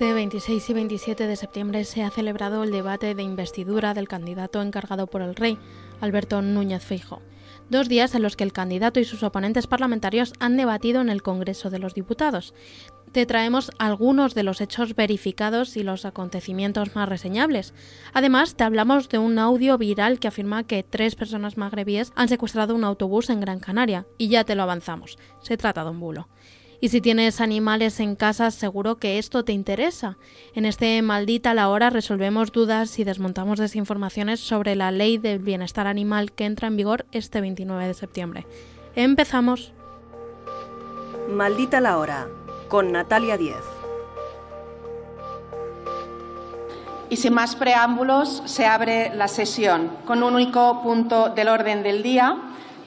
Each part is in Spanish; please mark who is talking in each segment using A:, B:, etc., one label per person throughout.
A: Este 26 y 27 de septiembre se ha celebrado el debate de investidura del candidato encargado por el rey, Alberto Núñez Feijo. Dos días en los que el candidato y sus oponentes parlamentarios han debatido en el Congreso de los Diputados. Te traemos algunos de los hechos verificados y los acontecimientos más reseñables. Además, te hablamos de un audio viral que afirma que tres personas magrebíes han secuestrado un autobús en Gran Canaria. Y ya te lo avanzamos. Se trata de un bulo. Y si tienes animales en casa, seguro que esto te interesa. En este Maldita la Hora resolvemos dudas y desmontamos desinformaciones sobre la ley del bienestar animal que entra en vigor este 29 de septiembre. Empezamos.
B: Maldita la Hora, con Natalia Diez.
C: Y sin más preámbulos, se abre la sesión con un único punto del orden del día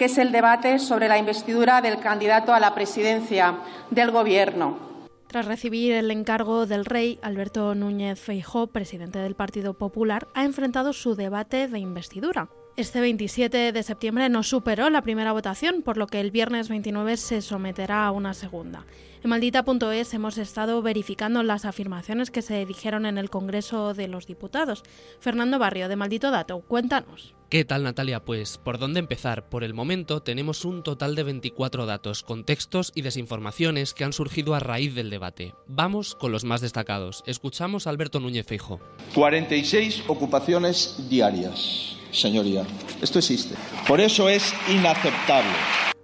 C: que es el debate sobre la investidura del candidato a la presidencia del Gobierno.
A: Tras recibir el encargo del rey, Alberto Núñez Feijó, presidente del Partido Popular, ha enfrentado su debate de investidura. Este 27 de septiembre no superó la primera votación, por lo que el viernes 29 se someterá a una segunda. En maldita.es hemos estado verificando las afirmaciones que se dijeron en el Congreso de los Diputados. Fernando Barrio, de Maldito Dato, cuéntanos.
D: ¿Qué tal Natalia? Pues por dónde empezar. Por el momento tenemos un total de 24 datos, contextos y desinformaciones que han surgido a raíz del debate. Vamos con los más destacados. Escuchamos a Alberto Núñez Feijo.
E: 46 ocupaciones diarias, señoría. Esto existe. Por eso es inaceptable.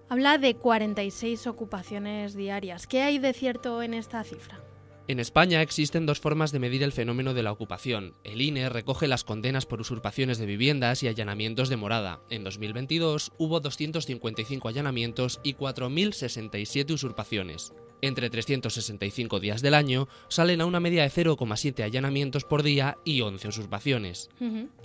A: Habla de 46 ocupaciones diarias. ¿Qué hay de cierto en esta cifra?
D: En España existen dos formas de medir el fenómeno de la ocupación. El INE recoge las condenas por usurpaciones de viviendas y allanamientos de morada. En 2022 hubo 255 allanamientos y 4.067 usurpaciones. Entre 365 días del año salen a una media de 0,7 allanamientos por día y 11 usurpaciones.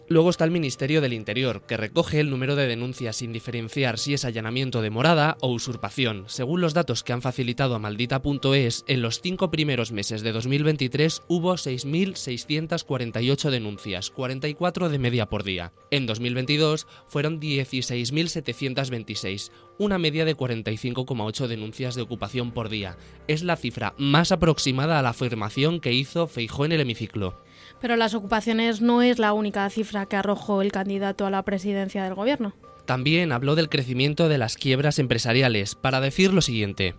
D: Luego está el Ministerio del Interior, que recoge el número de denuncias sin diferenciar si es allanamiento de morada o usurpación. Según los datos que han facilitado a maldita.es, en los cinco primeros meses de 2023 hubo 6.648 denuncias, 44 de media por día. En 2022 fueron 16.726, una media de 45,8 denuncias de ocupación por día. Es la cifra más aproximada a la afirmación que hizo Feijó en el hemiciclo.
A: Pero las ocupaciones no es la única cifra que arrojó el candidato a la presidencia del gobierno.
D: También habló del crecimiento de las quiebras empresariales, para decir lo siguiente.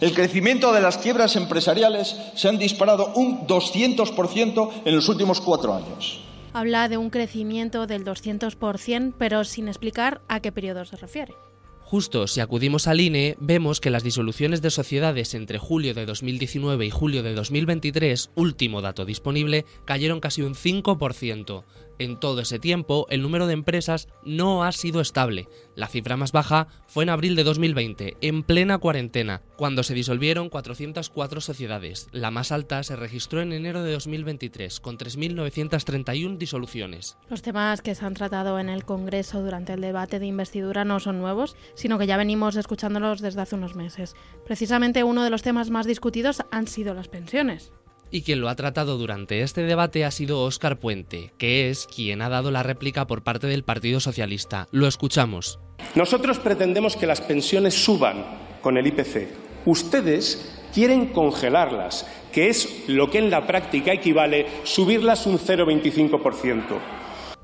E: El crecimiento de las quiebras empresariales se han disparado un 200% en los últimos cuatro años.
A: Habla de un crecimiento del 200%, pero sin explicar a qué periodo se refiere.
D: Justo si acudimos al INE, vemos que las disoluciones de sociedades entre julio de 2019 y julio de 2023, último dato disponible, cayeron casi un 5%. En todo ese tiempo, el número de empresas no ha sido estable. La cifra más baja fue en abril de 2020, en plena cuarentena, cuando se disolvieron 404 sociedades. La más alta se registró en enero de 2023, con 3.931 disoluciones.
A: Los temas que se han tratado en el Congreso durante el debate de investidura no son nuevos, sino que ya venimos escuchándolos desde hace unos meses. Precisamente uno de los temas más discutidos han sido las pensiones
D: y quien lo ha tratado durante este debate ha sido Óscar Puente, que es quien ha dado la réplica por parte del Partido Socialista. Lo escuchamos.
F: Nosotros pretendemos que las pensiones suban con el IPC. Ustedes quieren congelarlas, que es lo que en la práctica equivale subirlas un 0,25%.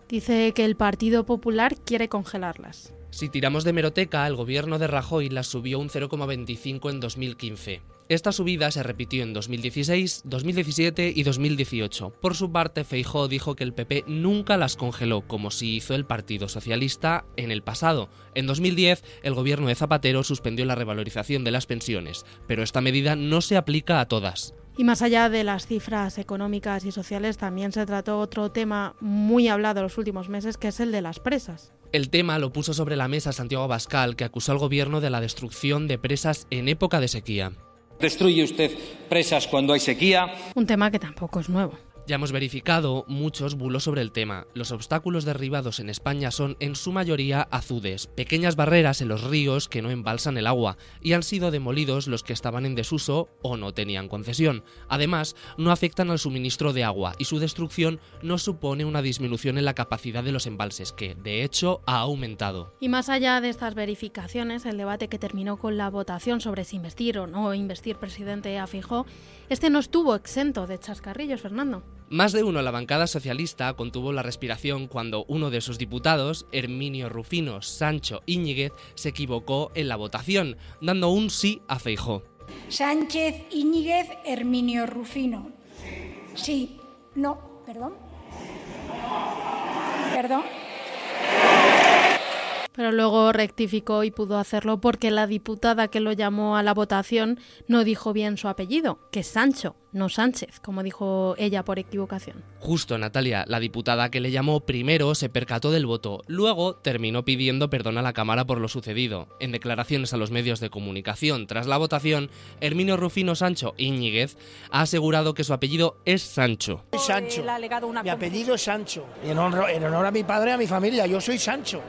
A: Dice que el Partido Popular quiere congelarlas.
D: Si tiramos de meroteca, el gobierno de Rajoy las subió un 0,25 en 2015. Esta subida se repitió en 2016, 2017 y 2018. Por su parte, Feijó dijo que el PP nunca las congeló, como sí hizo el Partido Socialista en el pasado. En 2010, el gobierno de Zapatero suspendió la revalorización de las pensiones, pero esta medida no se aplica a todas.
A: Y más allá de las cifras económicas y sociales, también se trató otro tema muy hablado en los últimos meses, que es el de las presas.
D: El tema lo puso sobre la mesa Santiago Abascal, que acusó al gobierno de la destrucción de presas en época de sequía.
G: Destruye usted presas cuando hay sequía.
A: Un tema que tampoco es nuevo.
D: Ya hemos verificado muchos bulos sobre el tema. Los obstáculos derribados en España son en su mayoría azudes, pequeñas barreras en los ríos que no embalsan el agua, y han sido demolidos los que estaban en desuso o no tenían concesión. Además, no afectan al suministro de agua y su destrucción no supone una disminución en la capacidad de los embalses, que de hecho ha aumentado.
A: Y más allá de estas verificaciones, el debate que terminó con la votación sobre si investir o no investir presidente a este no estuvo exento de chascarrillos, Fernando.
D: Más de uno en la bancada socialista contuvo la respiración cuando uno de sus diputados, Herminio Rufino Sancho Íñiguez, se equivocó en la votación, dando un sí a Feijó.
H: Sánchez Íñiguez Herminio Rufino. Sí, no, perdón. Perdón.
A: Pero luego rectificó y pudo hacerlo porque la diputada que lo llamó a la votación no dijo bien su apellido, que es Sancho, no Sánchez, como dijo ella por equivocación.
D: Justo, Natalia, la diputada que le llamó primero se percató del voto, luego terminó pidiendo perdón a la Cámara por lo sucedido. En declaraciones a los medios de comunicación tras la votación, Herminio Rufino Sancho Íñiguez ha asegurado que su apellido es Sancho.
I: Sancho. Mi apellido es Sancho. En honor, en honor a mi padre y a mi familia, yo soy Sancho.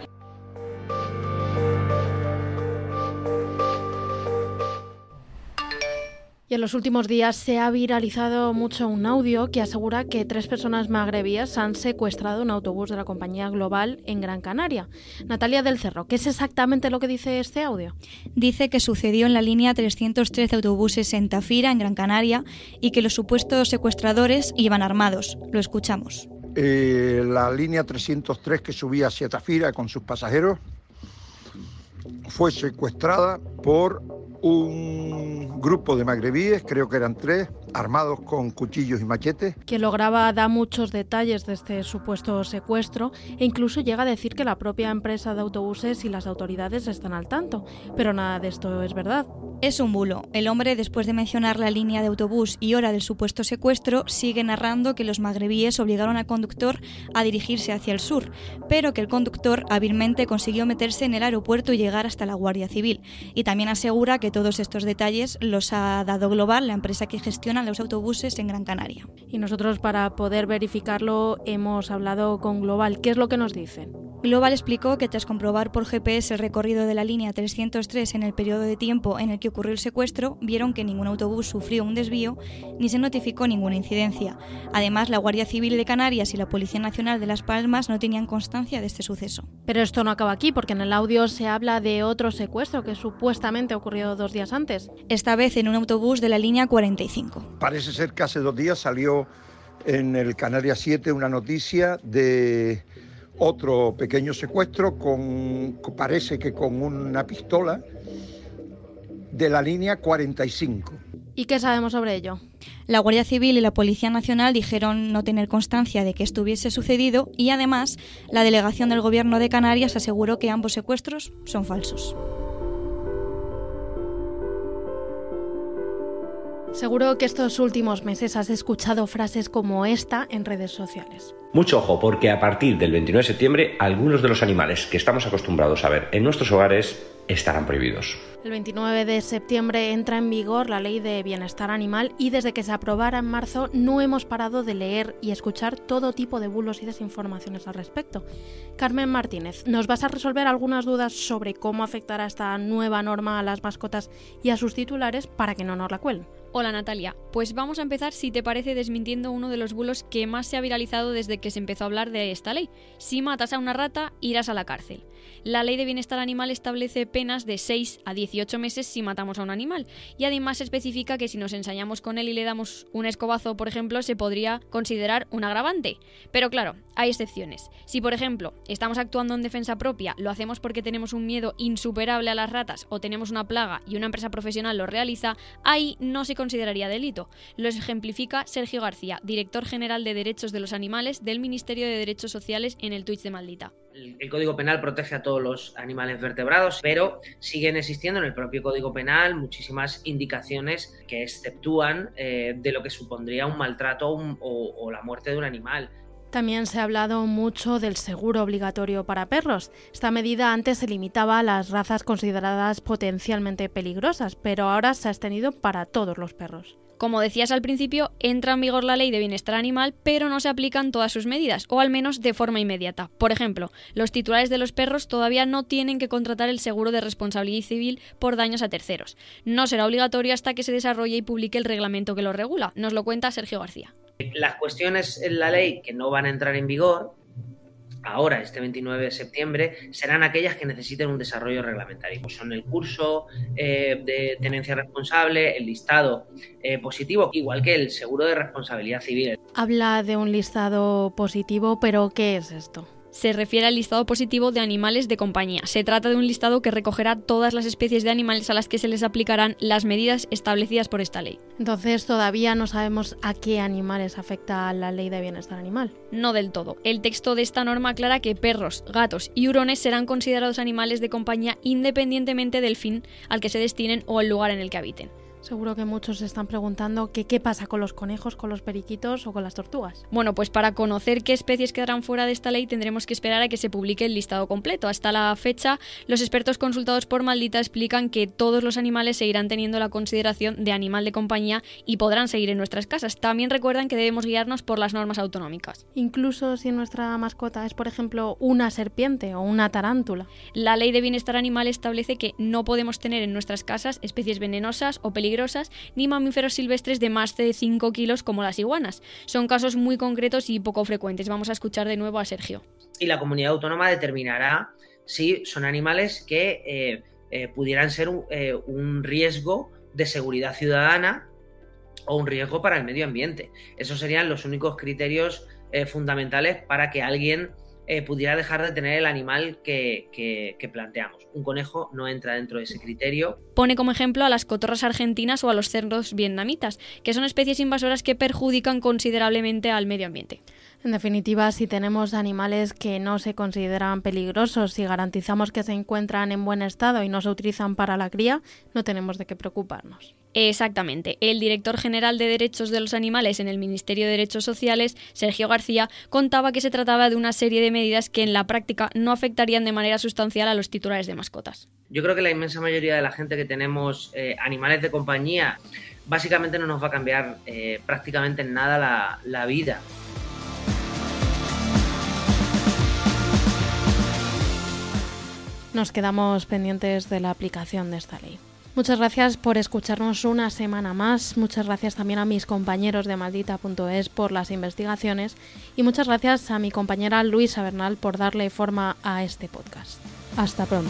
A: Y en los últimos días se ha viralizado mucho un audio que asegura que tres personas magrebíes han secuestrado un autobús de la compañía Global en Gran Canaria. Natalia del Cerro, ¿qué es exactamente lo que dice este audio?
J: Dice que sucedió en la línea 313 autobuses en Tafira, en Gran Canaria, y que los supuestos secuestradores iban armados. Lo escuchamos.
K: Eh, la línea 303 que subía hacia Tafira con sus pasajeros fue secuestrada por un grupo de magrebíes, creo que eran tres, armados con cuchillos y machetes.
A: Quien lo graba da muchos detalles de este supuesto secuestro e incluso llega a decir que la propia empresa de autobuses y las autoridades están al tanto. Pero nada de esto es verdad.
J: Es un bulo. El hombre, después de mencionar la línea de autobús y hora del supuesto secuestro, sigue narrando que los magrebíes obligaron al conductor a dirigirse hacia el sur, pero que el conductor hábilmente consiguió meterse en el aeropuerto y llegar hasta la Guardia Civil. Y también asegura que todos estos detalles los ha dado Global, la empresa que gestiona los autobuses en Gran Canaria.
A: Y nosotros para poder verificarlo hemos hablado con Global. ¿Qué es lo que nos dicen?
J: Global explicó que tras comprobar por GPS el recorrido de la línea 303 en el periodo de tiempo en el que ocurrió el secuestro, vieron que ningún autobús sufrió un desvío ni se notificó ninguna incidencia. Además, la Guardia Civil de Canarias y la Policía Nacional de Las Palmas no tenían constancia de este suceso.
A: Pero esto no acaba aquí, porque en el audio se habla de otro secuestro que supuestamente ocurrió dos días antes.
J: Esta vez en un autobús de la línea 45.
K: Parece ser que hace dos días salió en el Canarias 7 una noticia de otro pequeño secuestro con parece que con una pistola de la línea 45.
A: ¿Y qué sabemos sobre ello?
J: La Guardia Civil y la Policía Nacional dijeron no tener constancia de que esto hubiese sucedido y además la delegación del Gobierno de Canarias aseguró que ambos secuestros son falsos.
A: Seguro que estos últimos meses has escuchado frases como esta en redes sociales.
L: Mucho ojo, porque a partir del 29 de septiembre algunos de los animales que estamos acostumbrados a ver en nuestros hogares estarán prohibidos.
A: El 29 de septiembre entra en vigor la ley de bienestar animal y desde que se aprobara en marzo no hemos parado de leer y escuchar todo tipo de bulos y desinformaciones al respecto. Carmen Martínez, ¿nos vas a resolver algunas dudas sobre cómo afectará esta nueva norma a las mascotas y a sus titulares para que no nos la cuelen?
M: Hola Natalia, pues vamos a empezar si te parece desmintiendo uno de los bulos que más se ha viralizado desde que se empezó a hablar de esta ley. Si matas a una rata, irás a la cárcel. La ley de bienestar animal establece penas de 6 a 18 meses si matamos a un animal y además especifica que si nos ensañamos con él y le damos un escobazo, por ejemplo, se podría considerar un agravante. Pero claro, hay excepciones. Si, por ejemplo, estamos actuando en defensa propia, lo hacemos porque tenemos un miedo insuperable a las ratas o tenemos una plaga y una empresa profesional lo realiza, ahí no se considera consideraría delito. Lo ejemplifica Sergio García, director general de Derechos de los Animales del Ministerio de Derechos Sociales en el Twitch de Maldita.
N: El Código Penal protege a todos los animales vertebrados, pero siguen existiendo en el propio Código Penal muchísimas indicaciones que exceptúan eh, de lo que supondría un maltrato o la muerte de un animal.
A: También se ha hablado mucho del seguro obligatorio para perros. Esta medida antes se limitaba a las razas consideradas potencialmente peligrosas, pero ahora se ha extendido para todos los perros.
M: Como decías al principio, entra en vigor la ley de bienestar animal, pero no se aplican todas sus medidas, o al menos de forma inmediata. Por ejemplo, los titulares de los perros todavía no tienen que contratar el seguro de responsabilidad civil por daños a terceros. No será obligatorio hasta que se desarrolle y publique el reglamento que lo regula. Nos lo cuenta Sergio García.
N: Las cuestiones en la ley que no van a entrar en vigor ahora, este 29 de septiembre, serán aquellas que necesiten un desarrollo reglamentario. Pues son el curso eh, de tenencia responsable, el listado eh, positivo, igual que el seguro de responsabilidad civil.
A: Habla de un listado positivo, pero ¿qué es esto?
M: Se refiere al listado positivo de animales de compañía. Se trata de un listado que recogerá todas las especies de animales a las que se les aplicarán las medidas establecidas por esta ley.
A: Entonces todavía no sabemos a qué animales afecta la ley de bienestar animal.
M: No del todo. El texto de esta norma aclara que perros, gatos y hurones serán considerados animales de compañía independientemente del fin al que se destinen o el lugar en el que habiten.
A: Seguro que muchos se están preguntando qué pasa con los conejos, con los periquitos o con las tortugas.
M: Bueno, pues para conocer qué especies quedarán fuera de esta ley tendremos que esperar a que se publique el listado completo. Hasta la fecha, los expertos consultados por Maldita explican que todos los animales seguirán teniendo la consideración de animal de compañía y podrán seguir en nuestras casas. También recuerdan que debemos guiarnos por las normas autonómicas.
A: Incluso si nuestra mascota es, por ejemplo, una serpiente o una tarántula.
M: La ley de bienestar animal establece que no podemos tener en nuestras casas especies venenosas o peligrosas ni mamíferos silvestres de más de 5 kilos como las iguanas. Son casos muy concretos y poco frecuentes. Vamos a escuchar de nuevo a Sergio.
N: Y la comunidad autónoma determinará si son animales que eh, eh, pudieran ser eh, un, riesgo de seguridad ciudadana o un riesgo para el medio ambiente. Esos serían los únicos criterios fundamentales para que alguien eh, pudiera dejar de tener el animal que, que, planteamos. Un conejo no entra dentro de ese criterio.
M: Pone como ejemplo a las cotorras argentinas o a los cerdos vietnamitas, que son especies invasoras que perjudican considerablemente al medio ambiente.
A: En definitiva, si tenemos animales que no se consideran peligrosos, si garantizamos que se encuentran en buen estado y no se utilizan para la cría, no tenemos de qué preocuparnos.
M: Exactamente. El director general de Derechos de los Animales en el Ministerio de Derechos Sociales, Sergio García, contaba que se trataba de una serie de medidas que en la práctica no afectarían de manera sustancial a los titulares de mascotas.
N: Yo creo que la inmensa mayoría de la gente que tenemos eh, animales de compañía, básicamente no nos va a cambiar eh, prácticamente en nada la, la vida.
A: Nos quedamos pendientes de la aplicación de esta ley. Muchas gracias por escucharnos una semana más. Muchas gracias también a mis compañeros de maldita.es por las investigaciones y muchas gracias a mi compañera Luisa Bernal por darle forma a este podcast. Hasta pronto.